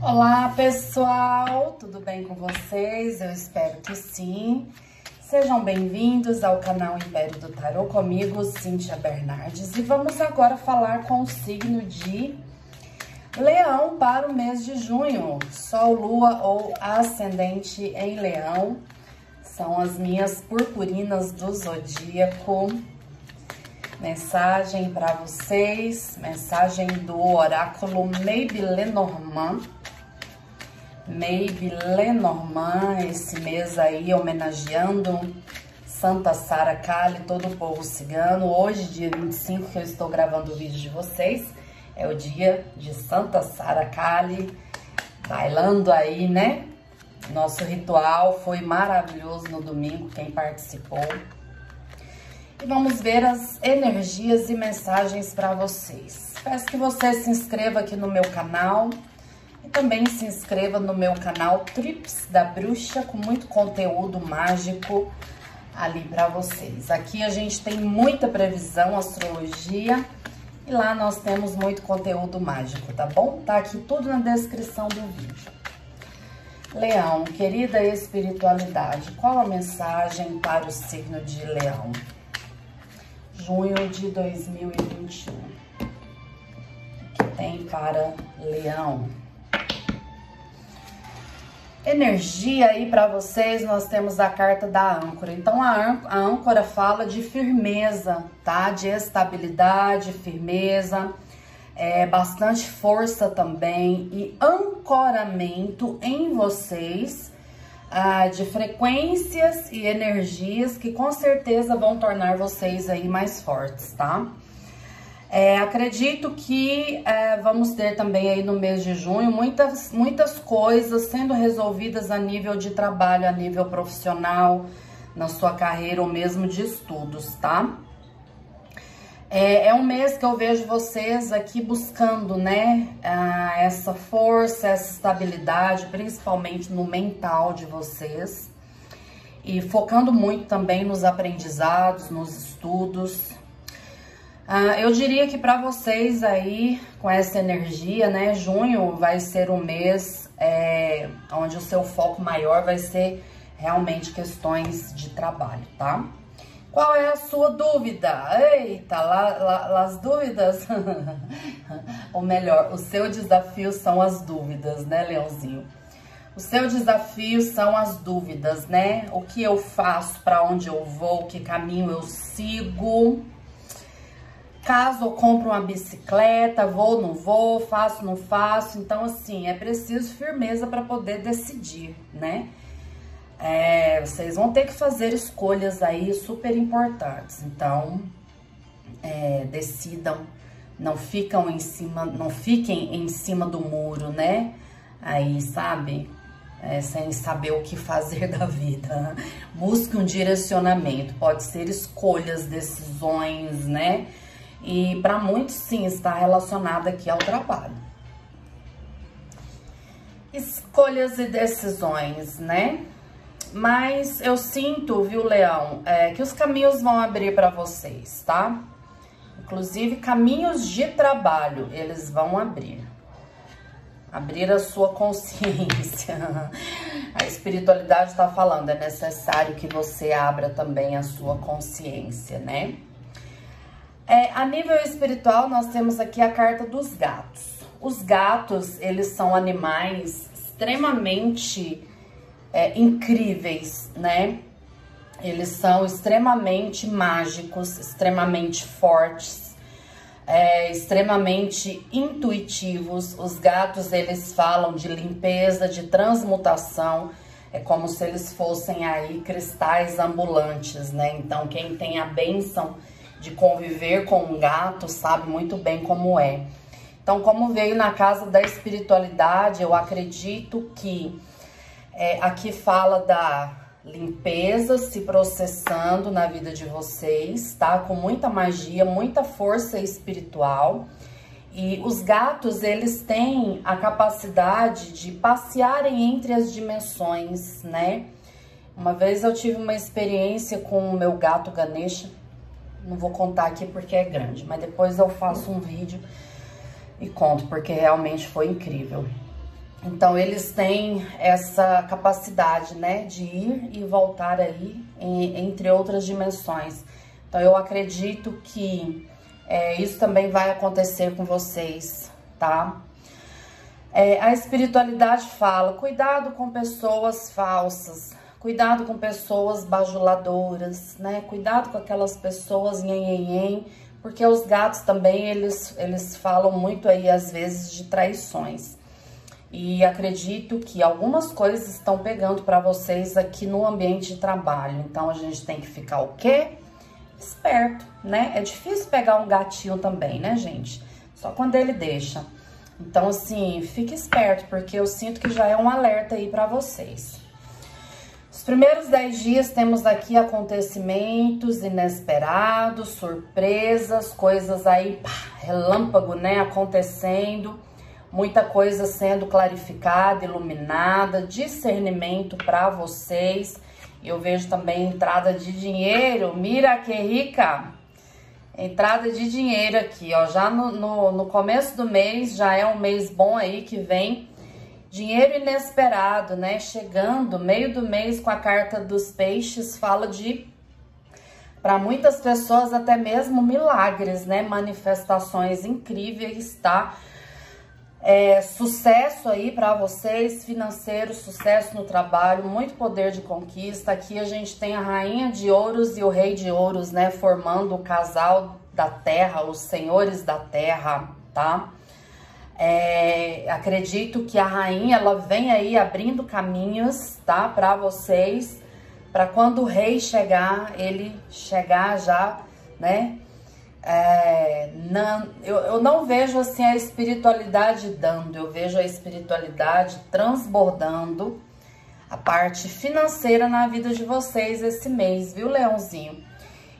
Olá pessoal, tudo bem com vocês? Eu espero que sim. Sejam bem-vindos ao canal Império do Tarô comigo, Cíntia Bernardes. E vamos agora falar com o signo de Leão para o mês de junho. Sol, Lua ou Ascendente em Leão. São as minhas purpurinas do Zodíaco. Mensagem para vocês, mensagem do oráculo Maybe Lenormand Maybe Lenormand, esse mês aí homenageando Santa Sara Kali, todo o povo cigano. Hoje, dia 25, que eu estou gravando o vídeo de vocês, é o dia de Santa Sara Kali, bailando aí, né? Nosso ritual foi maravilhoso no domingo, quem participou. E vamos ver as energias e mensagens para vocês. Peço que você se inscreva aqui no meu canal, também se inscreva no meu canal Trips da Bruxa, com muito conteúdo mágico ali para vocês. Aqui a gente tem muita previsão, astrologia, e lá nós temos muito conteúdo mágico, tá bom? Tá aqui tudo na descrição do vídeo. Leão, querida espiritualidade, qual a mensagem para o signo de Leão? Junho de 2021. O que tem para Leão? Energia aí para vocês, nós temos a carta da âncora. Então a, âncora fala de firmeza, tá? De estabilidade, firmeza, é, bastante força também e ancoramento em vocês ah, de frequências e energias que com certeza vão tornar vocês aí mais fortes, tá? É, acredito que é, vamos ter também aí no mês de junho muitas, muitas coisas sendo resolvidas a nível de trabalho, a nível profissional, na sua carreira ou mesmo de estudos, tá? É, é um mês que eu vejo vocês aqui buscando, né, essa força, essa estabilidade, principalmente no mental de vocês. E focando muito também nos aprendizados, nos estudos, ah, eu diria que para vocês aí, com essa energia, né, junho vai ser um mês é, onde o seu foco maior vai ser realmente questões de trabalho, tá? Qual é a sua dúvida? Eita, lá, lá, as dúvidas? Ou melhor, o seu desafio são as dúvidas, né, Leãozinho? O seu desafio são as dúvidas, né? O que eu faço, para onde eu vou, que caminho eu sigo Caso eu compre uma bicicleta, vou, não vou, faço, não faço. Então, assim, é preciso firmeza para poder decidir, né? É, vocês vão ter que fazer escolhas aí super importantes. Então, é, decidam, não ficam em cima, não fiquem em cima do muro, né? Aí, sabe? É, sem saber o que fazer da vida. Busque um direcionamento, pode ser escolhas, decisões, né? E para muitos, sim, está relacionada aqui ao trabalho. Escolhas e decisões, né? Mas eu sinto, viu, Leão, é, que os caminhos vão abrir para vocês, tá? Inclusive, caminhos de trabalho, eles vão abrir. Abrir a sua consciência. A espiritualidade está falando, é necessário que você abra também a sua consciência, né? É, a nível espiritual, nós temos aqui a carta dos gatos. Os gatos, eles são animais extremamente é, incríveis, né? Eles são extremamente mágicos, extremamente fortes, é, extremamente intuitivos. Os gatos, eles falam de limpeza, de transmutação. É como se eles fossem aí cristais ambulantes, né? Então, quem tem a bênção de conviver com um gato sabe muito bem como é. Então, como veio na casa da espiritualidade, eu acredito que é, aqui fala da limpeza se processando na vida de vocês, tá? Com muita magia, muita força espiritual. E os gatos, eles têm a capacidade de passearem entre as dimensões, né? Uma vez eu tive uma experiência com o meu gato Ganesha, não vou contar aqui porque é grande, mas depois eu faço um vídeo e conto, porque realmente foi incrível. Então, eles têm essa capacidade, né, de ir e voltar aí, em, entre outras dimensões. Então, eu acredito que é, isso também vai acontecer com vocês, tá? É, a espiritualidade fala, cuidado com pessoas falsas, cuidado com pessoas bajuladoras, né? Cuidado com aquelas pessoas nhenhenhen, porque os gatos também, eles, eles falam muito aí, às vezes, de traições. E acredito que algumas coisas estão pegando para vocês aqui no ambiente de trabalho. Então, a gente tem que ficar o quê? Esperto, né? É difícil pegar um gatinho também, né, gente? Só quando ele deixa. Então, assim, fique esperto, porque eu sinto que já é um alerta aí para vocês. Os primeiros 10 dias temos aqui acontecimentos inesperados, surpresas, coisas aí, pá, relâmpago, né, acontecendo, muita coisa sendo clarificada, iluminada, discernimento para vocês. Eu vejo também entrada de dinheiro, mira que rica! Entrada de dinheiro aqui, ó, já no, no, no começo do mês, já é um mês bom aí que vem Dinheiro inesperado, né? Chegando, meio do mês com a carta dos peixes, fala de, para muitas pessoas, até mesmo milagres, né? Manifestações incríveis, tá? É, sucesso aí para vocês, financeiro, sucesso no trabalho, muito poder de conquista. Aqui a gente tem a rainha de ouros e o rei de ouros, né? Formando o casal da terra, os senhores da terra, tá? É, acredito que a rainha ela vem aí abrindo caminhos, tá, para vocês, para quando o rei chegar, ele chegar já, né? É, não, eu, eu não vejo assim a espiritualidade dando, eu vejo a espiritualidade transbordando a parte financeira na vida de vocês esse mês, viu, Leãozinho?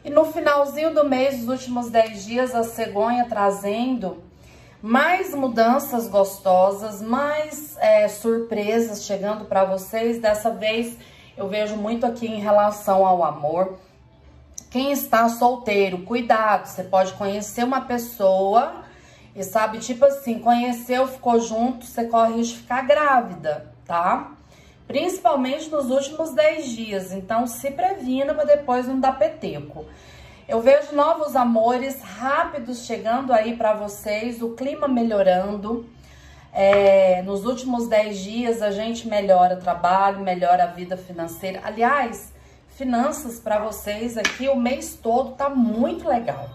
E no finalzinho do mês, os últimos 10 dias, a cegonha trazendo mais mudanças gostosas, mais é, surpresas chegando para vocês. Dessa vez eu vejo muito aqui em relação ao amor. Quem está solteiro, cuidado, você pode conhecer uma pessoa e sabe, tipo assim, conheceu, ficou junto, você corre risco de ficar grávida, tá? Principalmente nos últimos 10 dias, então se previna para depois não dar peteco. Eu vejo novos amores rápidos chegando aí para vocês, o clima melhorando. É, nos últimos 10 dias a gente melhora o trabalho, melhora a vida financeira. Aliás, finanças para vocês aqui o mês todo tá muito legal.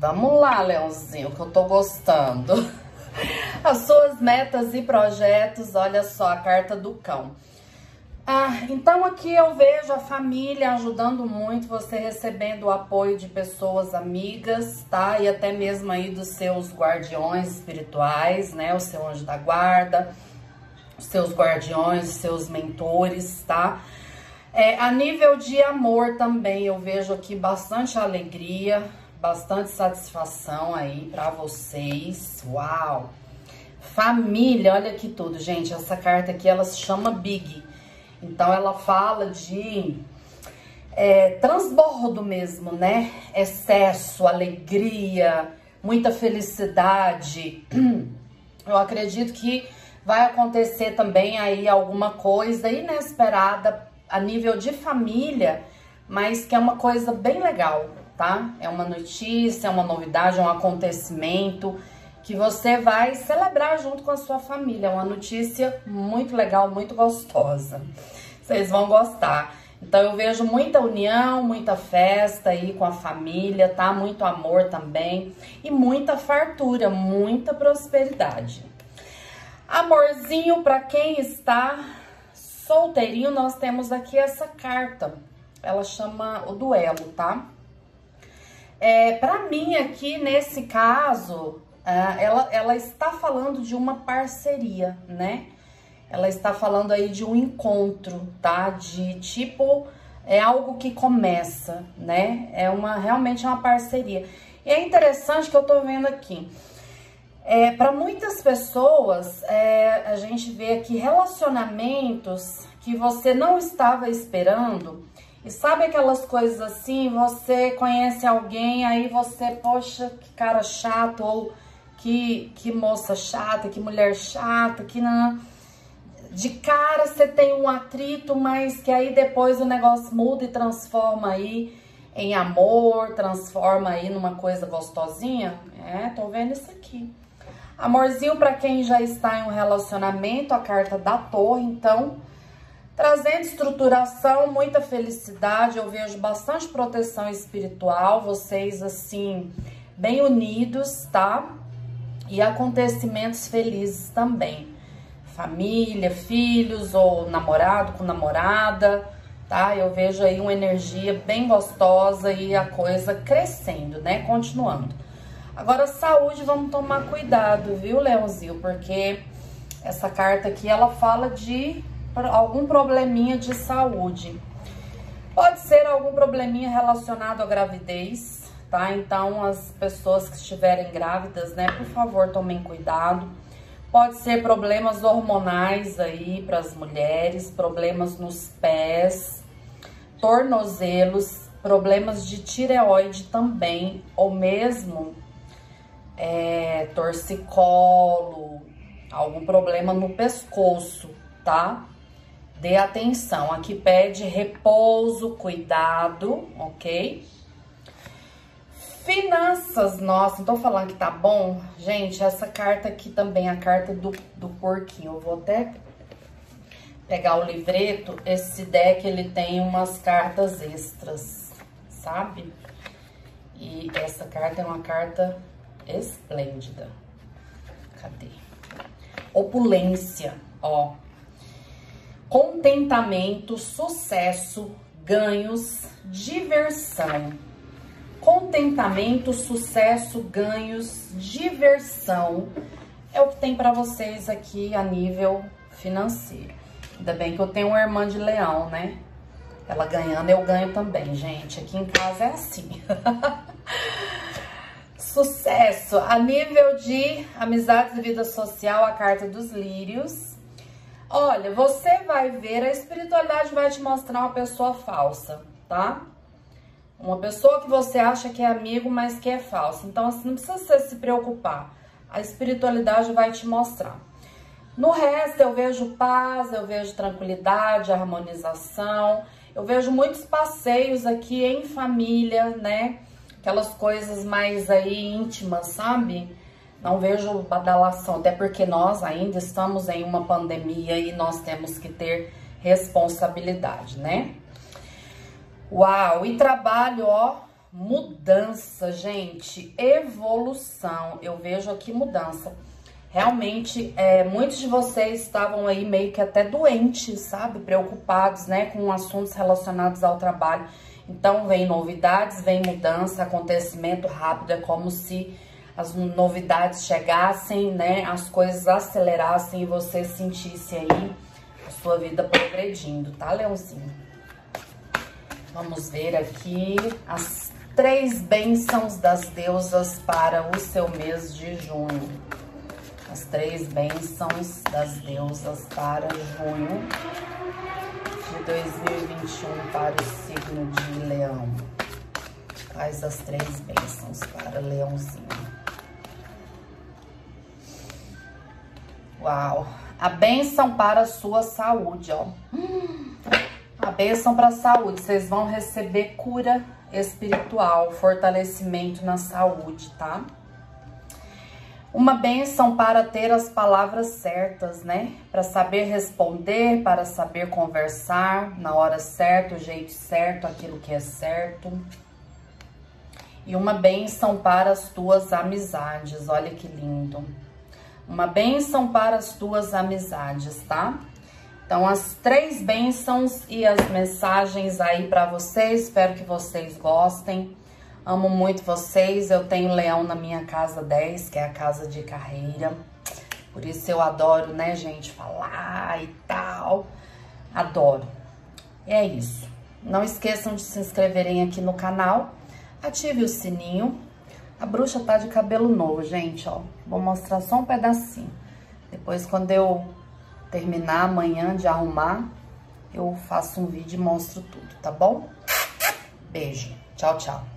Vamos lá, Leãozinho, que eu tô gostando. As suas metas e projetos, olha só a carta do cão. Ah, então aqui eu vejo a família ajudando muito, você recebendo o apoio de pessoas amigas, tá? E até mesmo aí dos seus guardiões espirituais, né? O seu anjo da guarda, os seus guardiões, os seus mentores, tá? É, a nível de amor também, eu vejo aqui bastante alegria, bastante satisfação aí pra vocês. Uau! Família, olha aqui tudo, gente. Essa carta aqui, ela se chama Big. Então ela fala de é, transbordo mesmo, né? Excesso, alegria, muita felicidade. Eu acredito que vai acontecer também aí alguma coisa inesperada a nível de família, mas que é uma coisa bem legal, tá? É uma notícia, é uma novidade, é um acontecimento que você vai celebrar junto com a sua família. É uma notícia muito legal, muito gostosa. Vocês vão gostar. Então eu vejo muita união, muita festa aí com a família, tá? Muito amor também e muita fartura, muita prosperidade. Amorzinho para quem está solteirinho, nós temos aqui essa carta. Ela chama o duelo, tá? É, para mim aqui nesse caso, ah, ela, ela está falando de uma parceria, né? Ela está falando aí de um encontro, tá? De tipo, é algo que começa, né? É uma realmente é uma parceria. E é interessante que eu tô vendo aqui. É, para muitas pessoas, é, a gente vê aqui relacionamentos que você não estava esperando. E sabe aquelas coisas assim, você conhece alguém, aí você, poxa, que cara chato, ou que, que moça chata, que mulher chata, que não... De cara você tem um atrito, mas que aí depois o negócio muda e transforma aí em amor, transforma aí numa coisa gostosinha. É, tô vendo isso aqui. Amorzinho para quem já está em um relacionamento, a carta da torre, então, trazendo estruturação, muita felicidade, eu vejo bastante proteção espiritual, vocês assim, bem unidos, tá? E acontecimentos felizes também. Família, filhos ou namorado com namorada, tá? Eu vejo aí uma energia bem gostosa e a coisa crescendo, né? Continuando. Agora, saúde, vamos tomar cuidado, viu, Leãozinho? Porque essa carta aqui, ela fala de algum probleminha de saúde. Pode ser algum probleminha relacionado à gravidez, tá? Então, as pessoas que estiverem grávidas, né, por favor, tomem cuidado. Pode ser problemas hormonais aí para as mulheres, problemas nos pés, tornozelos, problemas de tireoide também, ou mesmo é, torcicolo, algum problema no pescoço, tá? Dê atenção. Aqui pede repouso, cuidado, ok? Finanças, nossa, não tô falando que tá bom? Gente, essa carta aqui também, a carta do, do porquinho. Eu vou até pegar o livreto. Esse deck, ele tem umas cartas extras, sabe? E essa carta é uma carta esplêndida. Cadê? Opulência, ó. Contentamento, sucesso, ganhos, diversão. Contentamento, sucesso, ganhos, diversão. É o que tem para vocês aqui a nível financeiro. Ainda bem que eu tenho uma irmã de leão, né? Ela ganhando, eu ganho também, gente. Aqui em casa é assim. Sucesso a nível de amizades e vida social, a carta dos lírios. Olha, você vai ver, a espiritualidade vai te mostrar uma pessoa falsa, tá? Uma pessoa que você acha que é amigo, mas que é falsa. Então, assim, não precisa você se preocupar. A espiritualidade vai te mostrar. No resto, eu vejo paz, eu vejo tranquilidade, harmonização. Eu vejo muitos passeios aqui em família, né? aquelas coisas mais aí íntimas, sabe? Não vejo badalação, até porque nós ainda estamos em uma pandemia e nós temos que ter responsabilidade, né? Uau, e trabalho, ó, mudança, gente, evolução. Eu vejo aqui mudança. Realmente, é, muitos de vocês estavam aí meio que até doentes, sabe? Preocupados, né, com assuntos relacionados ao trabalho. Então, vem novidades, vem mudança, acontecimento rápido, é como se as novidades chegassem, né, as coisas acelerassem e você sentisse aí a sua vida progredindo, tá, Leãozinho? Vamos ver aqui as três bênçãos das deusas para o seu mês de junho. As três bênçãos das deusas para junho de 2021 para o signo de Leão. Faz as três bênçãos para Leãozinho. Uau! A bênção para a sua saúde, ó. A bênção para a saúde. Vocês vão receber cura espiritual, fortalecimento na saúde, tá? Uma bênção para ter as palavras certas, né? Para saber responder, para saber conversar na hora certa, o jeito certo, aquilo que é certo. E uma bênção para as tuas amizades, olha que lindo. Uma bênção para as tuas amizades, tá? Então, as três bênçãos e as mensagens aí para vocês, espero que vocês gostem. Amo muito vocês. Eu tenho leão na minha casa 10, que é a casa de carreira. Por isso eu adoro, né, gente, falar e tal. Adoro. E é isso. Não esqueçam de se inscreverem aqui no canal. Ative o sininho. A bruxa tá de cabelo novo, gente, ó. Vou mostrar só um pedacinho. Depois, quando eu terminar amanhã de arrumar, eu faço um vídeo e mostro tudo, tá bom? Beijo. Tchau, tchau.